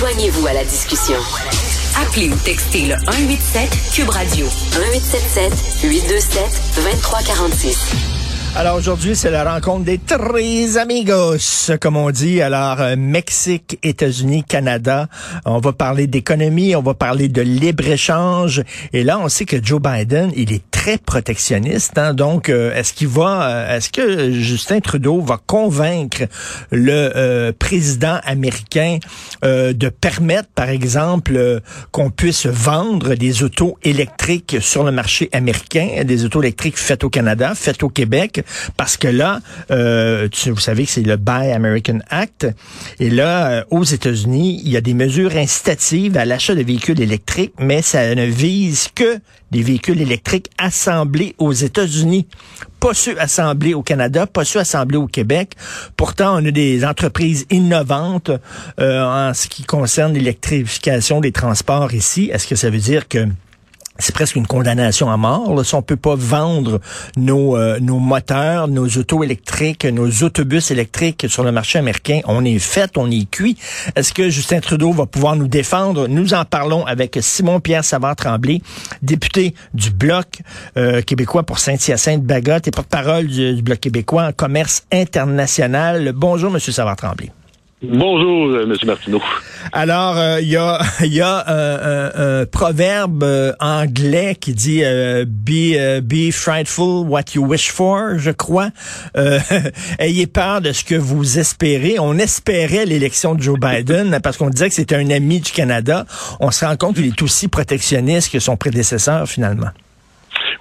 Joignez-vous à la discussion. Appelez ou textez le 187 Cube Radio 1877 827 2346. Alors aujourd'hui, c'est la rencontre des tres amigos, comme on dit. Alors, euh, Mexique, États-Unis, Canada. On va parler d'économie, on va parler de libre-échange. Et là, on sait que Joe Biden, il est très protectionniste. Hein. Donc, euh, est-ce qu'il va, euh, est-ce que Justin Trudeau va convaincre le président américain de permettre, par exemple, qu'on puisse vendre des autos électriques sur le marché américain, des autos électriques faites au Canada, faites au Québec? parce que là, euh, vous savez que c'est le Buy American Act, et là, euh, aux États-Unis, il y a des mesures incitatives à l'achat de véhicules électriques, mais ça ne vise que des véhicules électriques assemblés aux États-Unis, pas ceux assemblés au Canada, pas ceux assemblés au Québec. Pourtant, on a des entreprises innovantes euh, en ce qui concerne l'électrification des transports ici. Est-ce que ça veut dire que c'est presque une condamnation à mort. Là. Si on peut pas vendre nos, euh, nos moteurs, nos autos électriques, nos autobus électriques sur le marché américain, on est fait, on est cuit. Est-ce que Justin Trudeau va pouvoir nous défendre? Nous en parlons avec Simon-Pierre Savard-Tremblay, député du Bloc euh, québécois pour Saint-Hyacinthe-Bagotte et porte-parole du, Bloc québécois en commerce international. Bonjour, Monsieur Savard-Tremblay. Bonjour, euh, M. Martineau. Alors, il y a, un proverbe euh, anglais qui dit euh, be, be frightful what you wish for, je crois. ayez peur de ce que vous espérez. On espérait l'élection de Joe Biden parce qu'on disait que c'était un ami du Canada. On se rend compte qu'il est aussi protectionniste que son prédécesseur, finalement.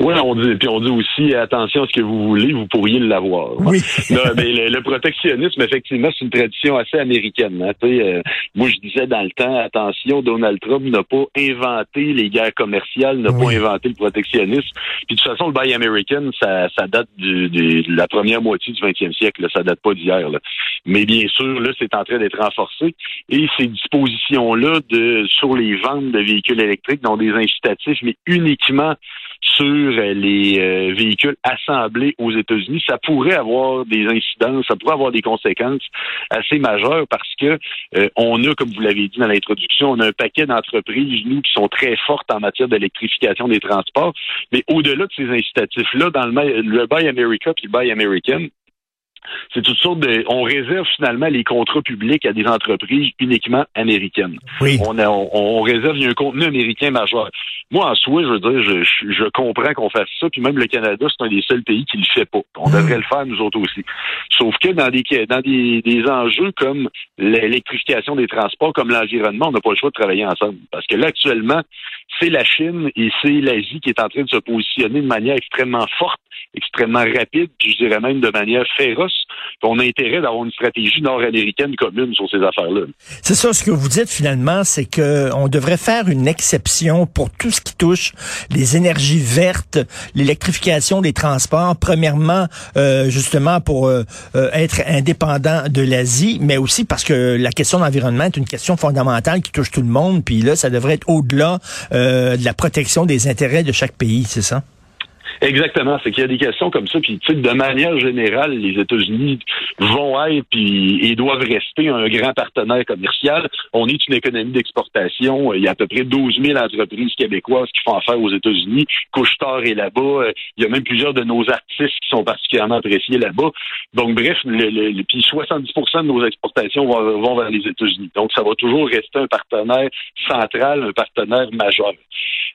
Oui, on dit, puis on dit aussi attention à ce que vous voulez, vous pourriez l'avoir. Oui. mais le, protectionnisme, effectivement, c'est une tradition assez américaine. Hein, euh, moi, je disais dans le temps, attention, Donald Trump n'a pas inventé les guerres commerciales, n'a pas inventé le protectionnisme. Puis de toute façon, le Buy American, ça, ça date du, de la première moitié du 20e siècle. Là, ça date pas d'hier. Mais bien sûr, là, c'est en train d'être renforcé. Et ces dispositions-là de sur les ventes de véhicules électriques dont des incitatifs, mais uniquement sur euh, les euh, véhicules assemblés aux États-Unis, ça pourrait avoir des incidences, ça pourrait avoir des conséquences assez majeures parce que euh, on a, comme vous l'avez dit dans l'introduction, on a un paquet d'entreprises, nous, qui sont très fortes en matière d'électrification des transports. Mais au-delà de ces incitatifs-là, dans le, le Buy America puis le Buy American, c'est toutes sortes de. On réserve finalement les contrats publics à des entreprises uniquement américaines. Oui. On, on, réserve un contenu américain majeur. Moi, en soi, je veux dire, je, je comprends qu'on fasse ça, puis même le Canada, c'est un des seuls pays qui le fait pas. On hmm. devrait le faire nous autres aussi. Sauf que dans des dans des, des enjeux comme l'électrification des transports, comme l'environnement, on n'a pas le choix de travailler ensemble. Parce que là, actuellement, c'est la Chine et c'est l'Asie qui est en train de se positionner de manière extrêmement forte, extrêmement rapide, puis je dirais même de manière féroce. On a intérêt d'avoir une stratégie nord-américaine commune sur ces affaires-là. C'est ça, ce que vous dites finalement, c'est que on devrait faire une exception pour tout ce qui touche les énergies vertes, l'électrification des transports. Premièrement, euh, justement pour euh, euh, être indépendant de l'Asie, mais aussi parce que la question de l'environnement est une question fondamentale qui touche tout le monde. Puis là, ça devrait être au-delà de la protection des intérêts de chaque pays, c'est ça? Exactement, c'est qu'il y a des questions comme ça, puis de manière générale, les États-Unis vont être puis et doivent rester un grand partenaire commercial. On est une économie d'exportation. Il y a à peu près 12 000 entreprises québécoises qui font affaire aux États-Unis. Couchetard est là-bas. Il y a même plusieurs de nos artistes qui sont particulièrement appréciés là-bas. Donc bref, le, puis 70% de nos exportations vont, vont vers les États-Unis. Donc ça va toujours rester un partenaire central, un partenaire majeur.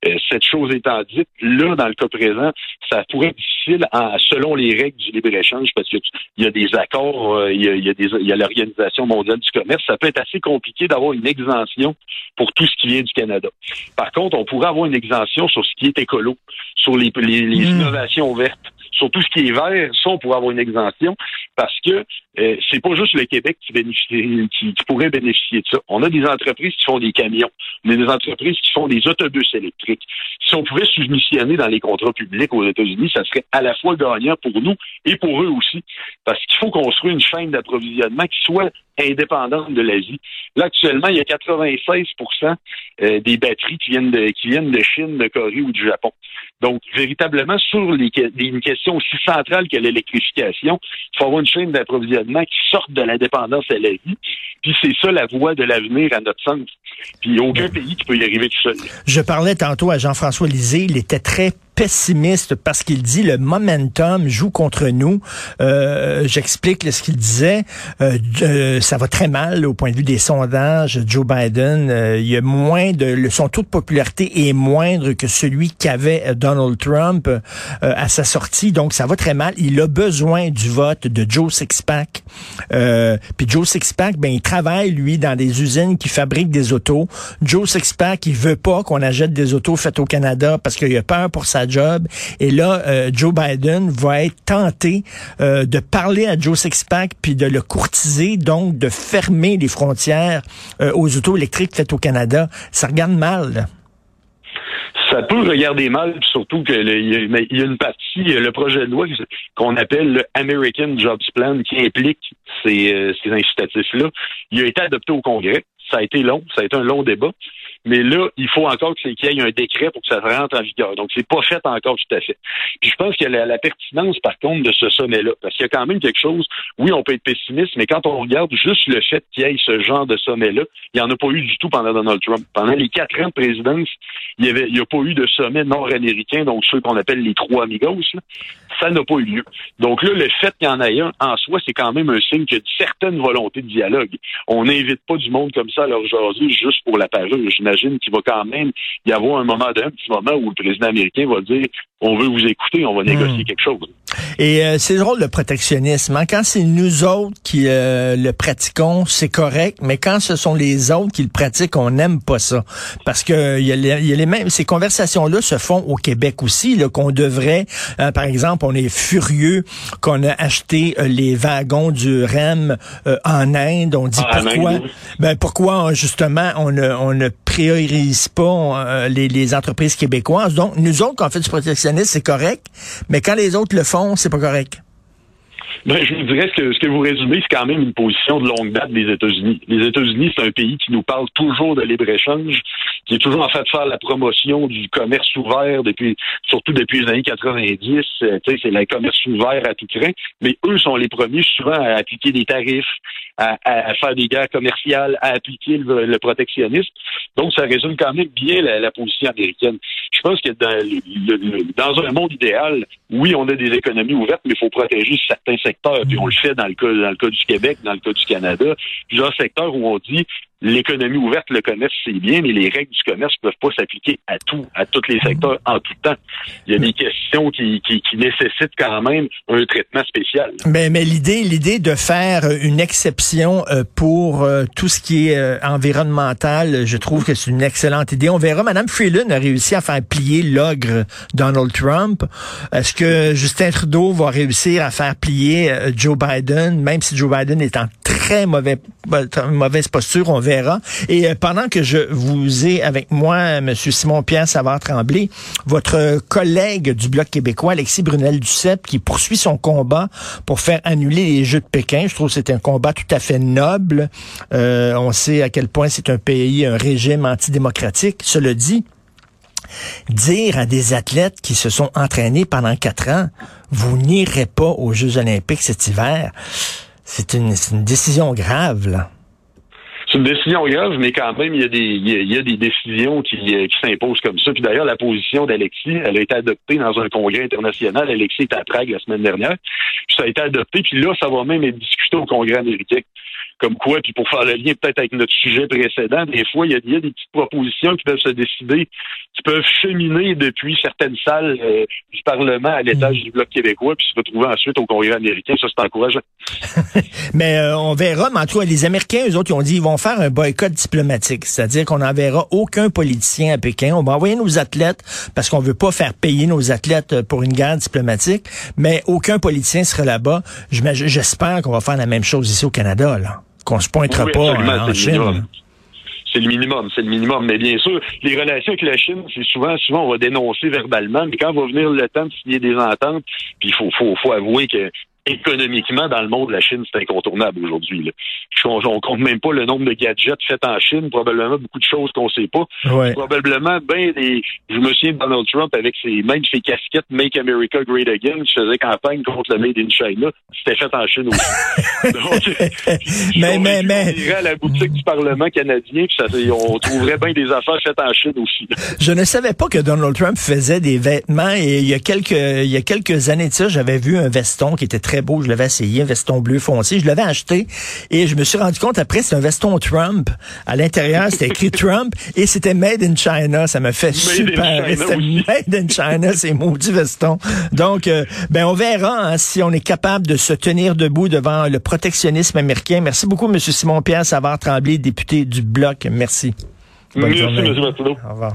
Euh, cette chose étant dite, là, dans le cas présent, ça pourrait être difficile selon les règles du libre-échange parce qu'il y a des accords, euh, il, y a, des, il y a l'Organisation mondiale du commerce. Ça peut être assez compliqué d'avoir une exemption pour tout ce qui vient du Canada. Par contre, on pourrait avoir une exemption sur ce qui est écolo, sur les, les, hmm. innovations vertes sur tout ce qui est vert, ça, on pourrait avoir une exemption parce que euh, c'est pas juste le Québec qui, bénéficie, qui, pourrait bénéficier de ça. On a des entreprises qui font des camions, on a des entreprises qui font des autobus électriques. Si on pouvait submissionner dans les contrats publics aux États-Unis, ça serait à la fois gagnant pour nous et pour eux aussi, parce qu'il faut construire une chaîne d'approvisionnement qui soit indépendante de l'Asie. Là, actuellement, il y a 96% euh, des batteries qui viennent de, qui viennent de Chine, de Corée ou du Japon. Donc, véritablement, sur les, une question aussi centrale que l'électrification, il faut avoir une chaîne d'approvisionnement qui sorte de la dépendance à l'Asie. Puis c'est ça la voie de l'avenir à notre sens. Puis il n'y a aucun pays qui peut y arriver tout seul. Je parlais tantôt à Jean-François Lisée, il était très pessimiste parce qu'il dit le momentum joue contre nous. Euh, J'explique ce qu'il disait. Euh, euh, ça va très mal au point de vue des sondages. Joe Biden, euh, il y a moins de son taux de popularité est moindre que celui qu'avait Donald Trump euh, à sa sortie. Donc ça va très mal. Il a besoin du vote de Joe Sixpack. Puis Joe Sixpack, ben il travaille lui dans des usines qui fabriquent des autos. Joe Sixpack, il veut pas qu'on achète des autos faites au Canada parce qu'il a peur pour sa job. Et là, euh, Joe Biden va être tenté euh, de parler à Joe Sixpack puis de le courtiser, donc de fermer les frontières euh, aux autos électriques faites au Canada. Ça regarde mal. ça peut regarder mal, surtout qu'il y, a une partie, le projet de loi qu'on appelle le American Jobs Plan qui implique ces, ces incitatifs-là. Il a été adopté au Congrès. Ça a été long, ça a été un long débat. Mais là, il faut encore qu'il y ait un décret pour que ça rentre en vigueur. Donc, c'est pas fait encore tout à fait. Puis je pense qu'il y a la, pertinence, par contre, de ce sommet-là. Parce qu'il y a quand même quelque chose, oui, on peut être pessimiste, mais quand on regarde juste le fait qu'il y ait ce genre de sommet-là, il n'y en a pas eu du tout pendant Donald Trump. Pendant les quatre ans de présidence, il n'y a pas eu de sommet nord-américain, donc ceux qu'on appelle les trois amigos. Ça n'a pas eu lieu. Donc là, le fait qu'il y en ait un, en soi, c'est quand même un signe qu'il y a une certaine volonté de dialogue. On n'invite pas du monde comme ça à leur juste pour la parure j'imagine qu'il va quand même y avoir un moment d'un petit moment où le président américain va dire on veut vous écouter, on va négocier hmm. quelque chose. Et euh, c'est le rôle de protectionnisme. Hein. Quand c'est nous autres qui euh, le pratiquons, c'est correct, mais quand ce sont les autres qui le pratiquent, on n'aime pas ça. Parce que il y, a les mêmes ces conversations-là se font au Québec aussi, qu'on devrait, euh, par exemple, on est furieux qu'on a acheté les wagons du REM en Inde. On dit ah, pourquoi, ben pourquoi justement on ne, on ne priorise pas les, les entreprises québécoises. Donc nous autres, quand on fait du protectionnisme c'est correct, mais quand les autres le font, c'est pas correct. Ben, je vous dirais que ce que vous résumez, c'est quand même une position de longue date des États-Unis. Les États-Unis, c'est un pays qui nous parle toujours de libre-échange, qui est toujours en fait de faire la promotion du commerce ouvert depuis, surtout depuis les années 90. Euh, c'est le commerce ouvert à tout craint. Mais eux sont les premiers souvent à appliquer des tarifs, à, faire des guerres commerciales, à appliquer le, protectionnisme. Donc, ça résume quand même bien la, position américaine. Je pense que dans, un monde idéal, oui, on a des économies ouvertes, mais il faut protéger certains secteurs. Puis on le fait dans le cas, du Québec, dans le cas du Canada. Plusieurs secteurs où on dit l'économie ouverte, le commerce, c'est bien, mais les règles du commerce ne peuvent pas s'appliquer à tout, à tous les secteurs en tout temps. Il y a des questions qui, qui, nécessitent quand même un traitement spécial. Mais, mais l'idée, l'idée de faire une exception euh, pour euh, tout ce qui est euh, environnemental, je trouve que c'est une excellente idée. On verra. Madame Freeland a réussi à faire plier l'ogre Donald Trump. Est-ce que Justin Trudeau va réussir à faire plier Joe Biden, même si Joe Biden est en très mauvais, mauvaise posture? On verra et euh, pendant que je vous ai avec moi, M. Simon-Pierre Savard-Tremblay, votre collègue du Bloc québécois, Alexis Brunel-Duceppe, qui poursuit son combat pour faire annuler les Jeux de Pékin. Je trouve que c'est un combat tout à fait noble. Euh, on sait à quel point c'est un pays, un régime antidémocratique. Cela dit, dire à des athlètes qui se sont entraînés pendant quatre ans, vous n'irez pas aux Jeux olympiques cet hiver, c'est une, décision grave, là. C'est une décision grave, mais quand même, il y a des, décisions qui, euh, qui s'imposent comme ça. Puis d'ailleurs, la position d'Alexis, elle a été adoptée dans un congrès international. Alexis était à Prague la semaine dernière. Puis ça a été adopté, puis là, ça va même être discuté au congrès américain. Comme quoi, puis pour faire le lien peut-être avec notre sujet précédent, des fois, il y, a, des petites propositions qui peuvent se décider, qui peuvent cheminer depuis certaines salles euh, du Parlement à l'étage du Bloc québécois, puis se retrouver ensuite au Congrès américain. Ça, c'est encourageant. mais euh, on verra, mais en tout cas, les Américains, eux autres, ils ont dit ils vont faire un boycott diplomatique. C'est-à-dire qu'on n'enverra aucun politicien à Pékin. On va envoyer nos athlètes parce qu'on veut pas faire payer nos athlètes pour une guerre diplomatique, mais aucun politicien sera là-bas. J'espère qu'on va faire la même chose ici au Canada, là qu'on se pointera pas en Chine. C'est le minimum, c'est le minimum. Mais bien sûr, les relations avec la Chine, c'est souvent, souvent, on va dénoncer verbalement, mais quand va venir le temps de signer des ententes, puis il faut, faut, faut avouer que économiquement, dans le monde, la Chine, c'est incontournable aujourd'hui. On, on compte même pas le nombre de gadgets faits en Chine, probablement beaucoup de choses qu'on sait pas. Probablement ben des. Je me souviens de Donald Trump avec ses même ses casquettes Make America Great Again, qui faisait campagne contre le Made in China. C'était fait en Chine aussi. Donc, mais, mais, mais. On à la boutique du Parlement canadien, puis ça, on trouverait bien des affaires faites en Chine aussi. Je ne savais pas que Donald Trump faisait des vêtements et il y a quelques il y a quelques années de ça, j'avais vu un veston qui était très beau, je l'avais essayé, un veston bleu foncé, je l'avais acheté et je me suis rendu compte après c'est un veston Trump. À l'intérieur, c'était écrit Trump et c'était made in China, ça me fait super. C'était made in China, ces maudits vestons. Donc euh, ben on verra hein, si on est capable de se tenir debout devant le protectionnisme américain. Merci beaucoup monsieur Simon Pierre Savard Tremblay, député du bloc. Merci. Bonne Merci, journée. M. Au revoir.